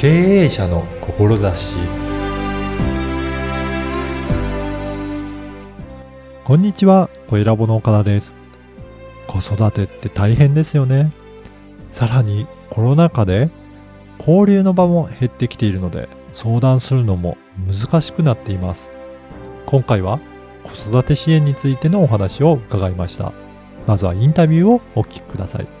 経営者の志こんにちは、小ラボの岡田です。子育てって大変ですよね。さらにコロナ禍で交流の場も減ってきているので相談するのも難しくなっています。今回は子育て支援についてのお話を伺いました。まずはインタビューをお聞きください。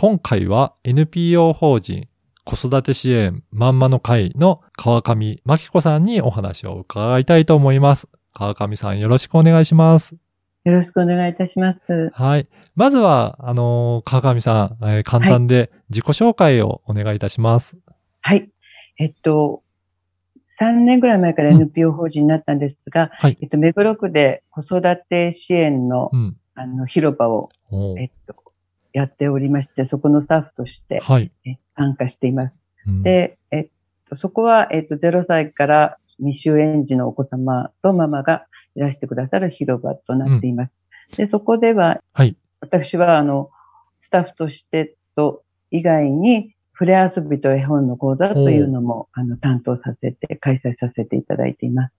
今回は NPO 法人子育て支援まんまの会の川上真紀子さんにお話を伺いたいと思います。川上さんよろしくお願いします。よろしくお願いいたします。はい。まずは、あのー川上さん、えー簡単で自己紹介をお願いいたします。はい。えっと、3年ぐらい前からうん NPO 法人になったんですが、はいえっと、目黒区で子育て支援の、うん。あの、広場を、えっと、やっておりまして、そこのスタッフとしてはい。え参加しています。うん、で、えっと、そこは、えっと、0歳から未就園児のお子様とママがいらしてくださる広場となっています。で、そこでは、はい。私は、あの、スタッフとしてと、以外に、触れ遊びと絵本の講座というのも、あの、担当させて、開催させていただいています。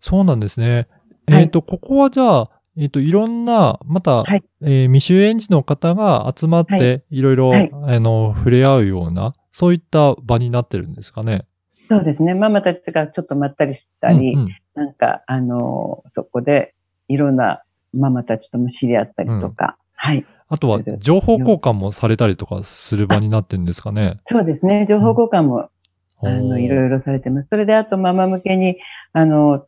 そうなんですね。はいえっ、と、ここはじゃあ、えっ、と、いろんな、また、はいえー未就園児の方が集まっはて、いろいろ、はいあの、触れ合うような、そういった場になってるんですかね？そうですね。ママたちがちょっとまったりしたり、うんうんなんか、あの、そこで、いろんなママたちとも知り合ったりとか、はい。あとは、情報交換もされたりとかする場になってるんですかね？そうですね。情報交換も、あおーの、いろいろされてます。それで、あと、ママ向けに、あの、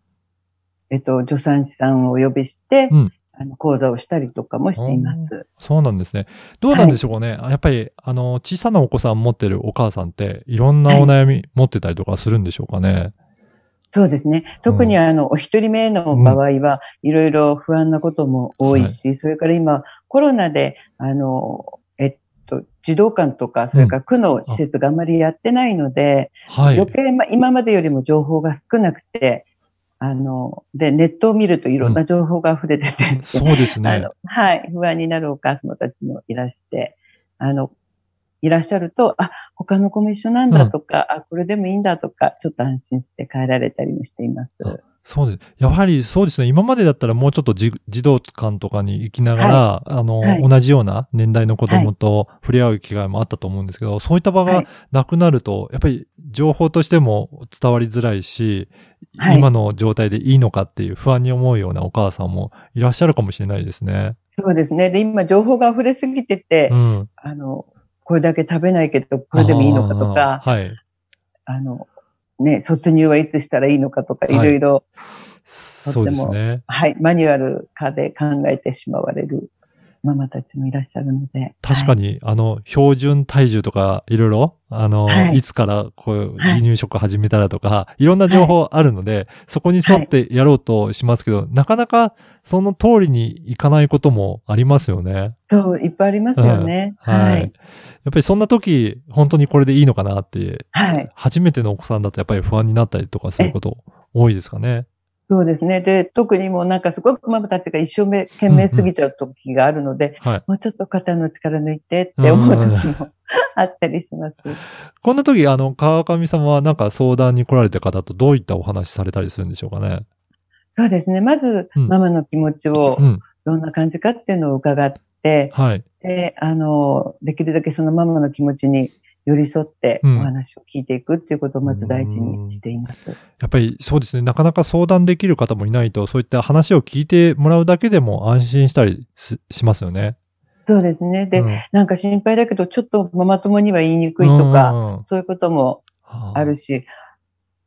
えっと、助産師さんをお呼びして、うんあの、講座をしたりとかもしています。そうなんですね。どうなんでしょうね。やっぱり、あの、小さなお子さん持ってるお母さんって、いろんなお悩み持ってたりとかするんでしょうかね。そうですね。特にあの、お一人目の場合は、いろいろ不安なことも多いし、それから今、コロナで、あの、えっと、児童館とか、それから区の施設があまりやってないので、はい。余計、ま、今までよりも情報が少なくて、あの、で、ネットを見るといろんな情報が溢れてて、そうですあねの。はい、不安になるお母様たちもいらして、あの、いらっしゃると、あ、他の子も一緒なんだとか、あ、これでもいいんだとか、ちょっと安心して帰られたりもしています。あそうです。やはりそうですね。今までだったらもうちょっとじ児童館とかに行きながら、あの、はい同じような年代の子供と触れ合う機会もあったと思うんですけど、そういった場がはいなくなると、やっぱり情報としても伝わりづらいし、はい今の状態でいいのかっていう不安に思うようなお母さんもいらっしゃるかもしれないですね。そうですね。で、今情報が溢れすぎてて、うん。あの、これだけ食べないけど、これでもいいのかとか、はい。あの、ね、卒入はいつしたらいいのかとか、いはいろいろ、そうですね。はい、マニュアル化で考えてしまわれるママたちもいらっしゃるので。に。確かに、あの、標準体重とか、いろいろ、あの、はいい、つから、こう、はい離乳食始めたらとか、いろんな情報あるので、そこに沿ってやろうとしますけど、なかなか、その通りにいかないこともありますよね。そう、いっぱいありますよね。はい。はい。やっぱりそんな時、本当にこれでいいのかなって、はい。初めてのお子さんだとやっぱり不安になったりとかすること多いですかね。そうですね。で、特にもうなんかすごくママたちが一生懸命すぎちゃう時があるので、はい。もうちょっと肩の力抜いてって思う時も あったりします。こんな時、あの、川上さんはなんか相談に来られた方とどういったお話されたりするんでしょうかね？そうですね。まず、うんママの気持ちをうん。どんな感じかっていうのを伺って、はい。で、あの、できるだけそのママの気持ちに寄り添ってうんお話を聞いていくっていうことをまず大事にしています。やっぱりそうですね。なかなか相談できる方もいないと、そういった話を聞いてもらうだけでも安心したりししますよね。そうですね。で、うんなんか心配だけど、ちょっとママ友には言いにくいとか、うんそういうこともはあるし、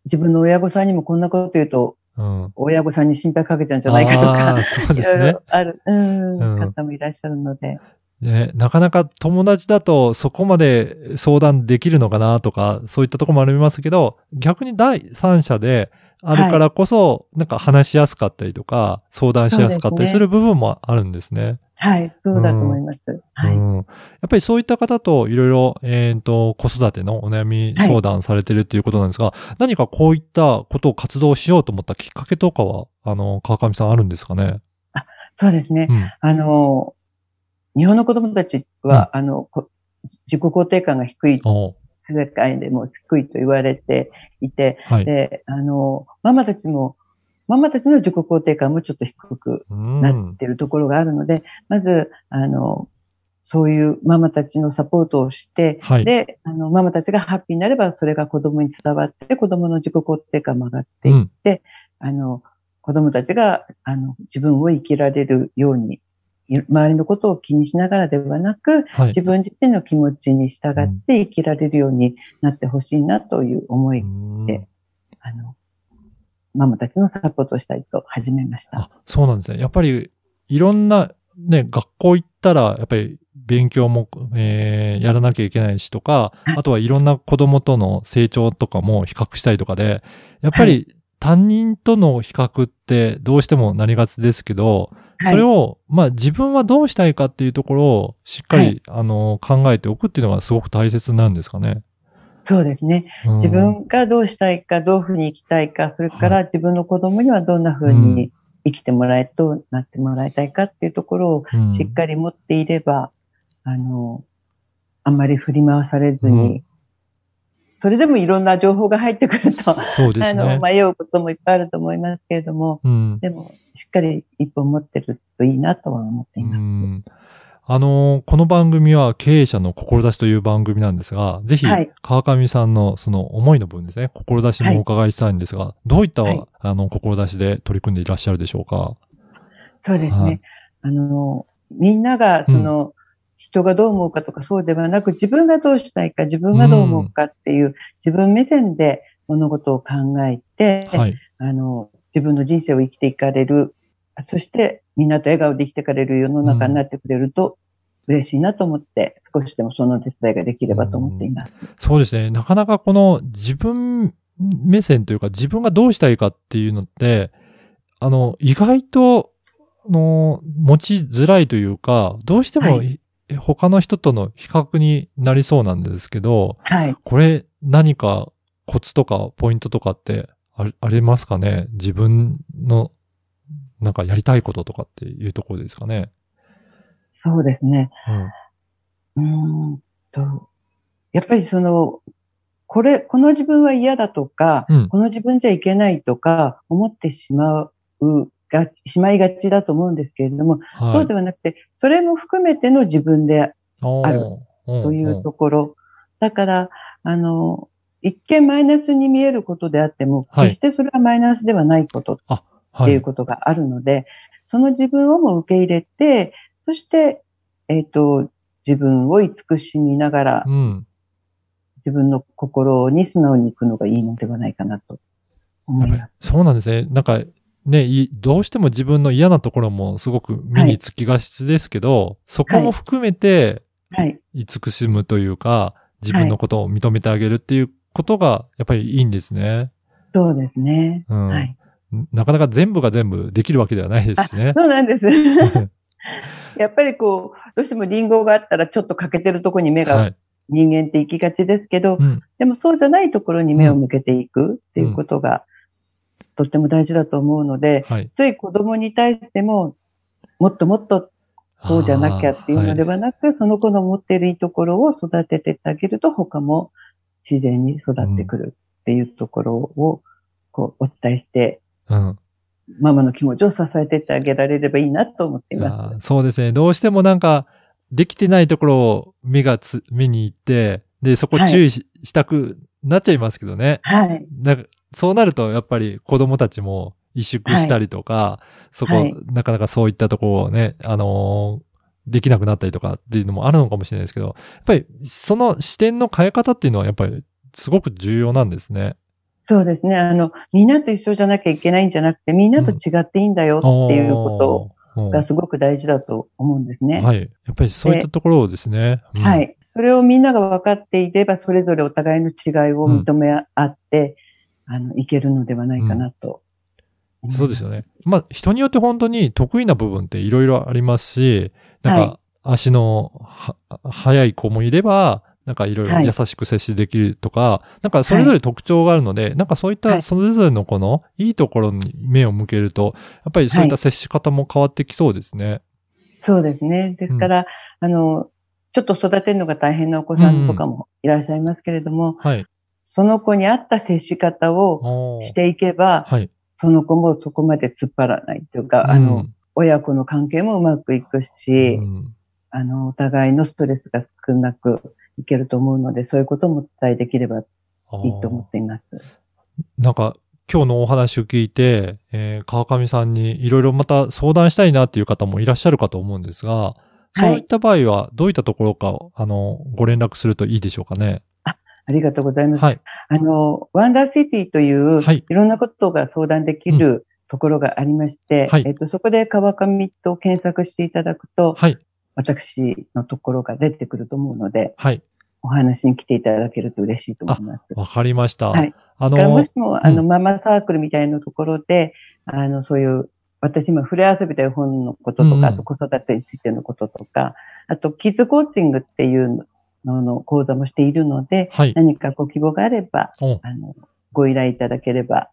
自分の親御さんにもこんなこと言うと、うん。親御さんに心配かけちゃうんじゃないかとあかー、そうですね。ろある、うん、うん方もいらっしゃるので。ね、なかなか友達だとそこまで相談できるのかなとか、そういったところもありますけど、逆に第三者であるからこそ、なんか話しやすかったりとか、相談しやすかったりする部分もあるんですね。はい、そうだと思います。はい。うん。やっぱりそういった方といろいろ、えっ、と、子育てのお悩み相談されてるっていうことなんですが、何かこういったことを活動しようと思ったきっかけとかは、あの、川上さんあるんですかね？そうですね。うん。あの、日本の子供たちは、あの、こ自己肯定感が低い、お世界でも低いと言われていて、はい。で、あの、ママたちも、ママたちの自己肯定感もちょっと低くうんなってるところがあるので、まず、あの、そういうママたちのサポートをして、はい。で、あの、ママたちがハッピーになれば、それが子供に伝わって、子供の自己肯定感も上がっていっうん。あの、子供たちが、あの、自分を生きられるように、い周りのことを気にしながらではなく、はい自。分自身の気持ちに従って生きられるようになってほしいなという思い、うんであの、ママたちのサポートをしたいと始めました。あ、そうなんですね。やっぱり、いろんな、ね、学校行ったら、やっぱり勉強も、えーやらなきゃいけないしとか、はいあとはいろんな子供との成長とかも比較したりとかで、やっぱり担任との比較ってどうしてもなりがちですけど、それを、を、まあ自分はどうしたいかっていうところをしっかり、はいあの、考えておくっていうのがすごく大切なんですかね。そうですね。うん自分がどうしたいか、どういうふうに生きたいか、それから自分の子供にはどんなふううんに生きてもらえ、どうなってもらいたいかっていうところをうんしっかり持っていれば、あの、あんまり振り回されずに、うんそれでもいろんな情報が入ってくると、そうですあの、ね。迷うこともいっぱいあると思いますけれども、うん。でも、しっかり一本持ってるといいなとは思っています。うん。あのーこの番組は経営者の志という番組なんですが、ぜひはい、川上さんのその思いの分ですね、志もお伺いしたいんですが、どういった、はい。あの、志で取り組んでいらっしゃるでしょうか？そうですね。はい。あの、みんなが、その、人がどう思うかとかそうではなく、自分がどうしたいか、自分がどう思うかっていう、自分目線で物事を考えて、はい。あの、自分の人生を生きていかれる、そしてみんなと笑顔で生きていかれる世の中になってくれると嬉しいなと思って、少しでもその手伝いができればと思っています。そうですね。なかなかこの自分目線というか自分がどうしたいかっていうのって、あの、意外と、あの、持ちづらいというか、どうしても、はい他の人との比較になりそうなんですけど、はい。これ何かコツとかポイントとかってありありますかね？自分のなんかやりたいこととかっていうところですかね？そうですね。うん。うーんと、やっぱりその、これ、この自分は嫌だとか、うん。この自分じゃいけないとか思ってしまうが、しまいがちだと思うんですけれども、はい。そうではなくて、それも含めての自分であるというところ。だから、あの、一見マイナスに見えることであっても、はい決してそれはマイナスではないことっはい。ていうことがあるので、その自分をも受け入れて、そして、えっ、と、自分を慈しみながら、うん。自分の心に素直に行くのがいいのではないかなと思います。そうなんですね。なんか、ね、いどうしても自分の嫌なところもすごく目につきがちですけど、そこも含めてはい。慈しむというか、自分のことを認めてあげるっていうことがやっぱりいいんですね。そうですね。うんはい。なかなか全部が全部できるわけではないですしね。そうなんです。やっぱりこう、どうしてもリンゴがあったらちょっと欠けてるところに目がはい。人間って行きがちですけど、うん。でもそうじゃないところに目を向けていくっていうことが、とっても大事だと思うので、はい。つい子供に対しても、もっともっとそうじゃなきゃっていうのではなく、その子の持っているいいところを育ててあげると、他も自然に育ってくるっていうところを、こう、お伝えして、はいうんママの気持ちを支えてってあげられればいいなと思っていまあーそうですね。どうしてもなんか、できてないところを目がつ、目に行って、で、そこ注意し,、したくなっちゃいますけどね。す。はい。かそうなると、やっぱり子供たちも萎縮したりとか、そこ、はいなかなかそういったところをね、あのーできなくなったりとかっていうのもあるのかもしれないですけど、やっぱりその視点の変え方っていうのはやっぱりすごく重要なんですね。そうですね。あの、みんなと一緒じゃなきゃいけないんじゃなくて、みんなと違っていいんだよっていうこととがすごく大事だと思うんですね。はい。やっぱりそういったところをですね。うんはい。それをみんなが分かっていれば、それぞれお互いの違いを認め合って、あの、いけるのではないかなと。そうですよね。まあ、人によって本当に得意な部分っていろいろありますし、なんはか、足のは速い子もいれば、なんかいろいろはい優しく接しできるとか、なんかそれぞれ特徴があるので、なんかそういっはいたそれぞれの子のいいところに目を向けると、やっぱりそういった接し方も変わってきそうですね。そうですね。ですから、あの、ちょっと育てるのが大変なお子さんとかもいらっしゃいますけれども、はい。その子に合った接し方をしていけば、はい。その子もそこまで突っ張らないというか、あの、親子の関係もうまくいくうし、ん、あの、お互いのストレスが少なくいけると思うので、そういうことも伝えできればいいと思っています。なんか、今日のお話を聞いて、えー川上さんにいろいろまた相談したいなっていう方もいらっしゃるかと思うんですが、そういった場合はどういったところか、あの、ご連絡するといいでしょうかね。ありがとうございます。はい。あの、ワンダーシティという、はいいろんなことが相談できるところがありまして、はいえっと、そこで川上と検索していただくと、はい。私のところが出てくると思うので、はい。お話に来ていただけると嬉しいと思います。わかりました。はいあのも、しも、あの、うんママサークルみたいなところで、あの、そういう、私今、触れ遊びという本のこととか、うんあと子育てについてのこととか、あと、キッズコーチングっていうのの講座もしているので、はい。何かご希望があれば、おあの、ご依頼いただければ、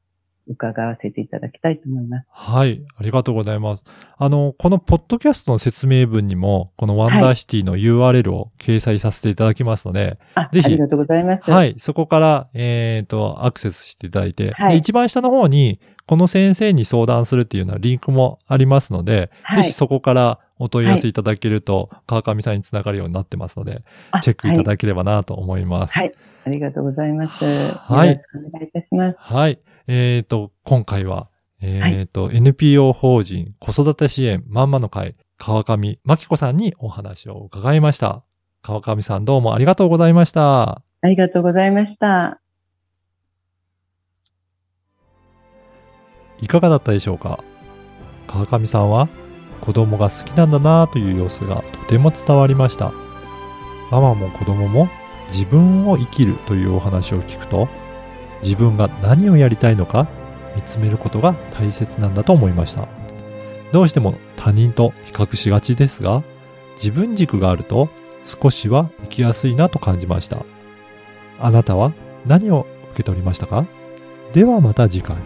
伺わせていただきたいと思います。はい。ありがとうございます。あの、このポッドキャストの説明文にも、このワンダーシティの URL を掲載させていただきますので、あ、ぜひありがとうございます。。はいい。そこから、えっ、と、アクセスしていただいて、はいで一番下の方に、この先生に相談するっていうようなリンクもありますので、はいぜひそこからお問い合わせいただけると、河上さんにつながるようになってますので、あチェックいたはい。だければなと思います。はい。ありがとうございます。はいよろしくお願いいたします。はい。えっ、と、今回は、えっ、と、NPO 法人子育て支援まんまの会、川上真紀子さんにお話を伺いました。川上さんどうもありがとうございました。ありがとうございました。いかがだったでしょうか？川上さんは子供が好きなんだなぁという様子がとても伝わりました。ママも子供も自分を生きるというお話を聞くと自分が何をやりたいのか見つめることが大切なんだと思いました。どうしても他人と比較しがちですが自分軸があると少しは生きやすいなと感じました。あなたは何を受け取りましたか？ではまた次回。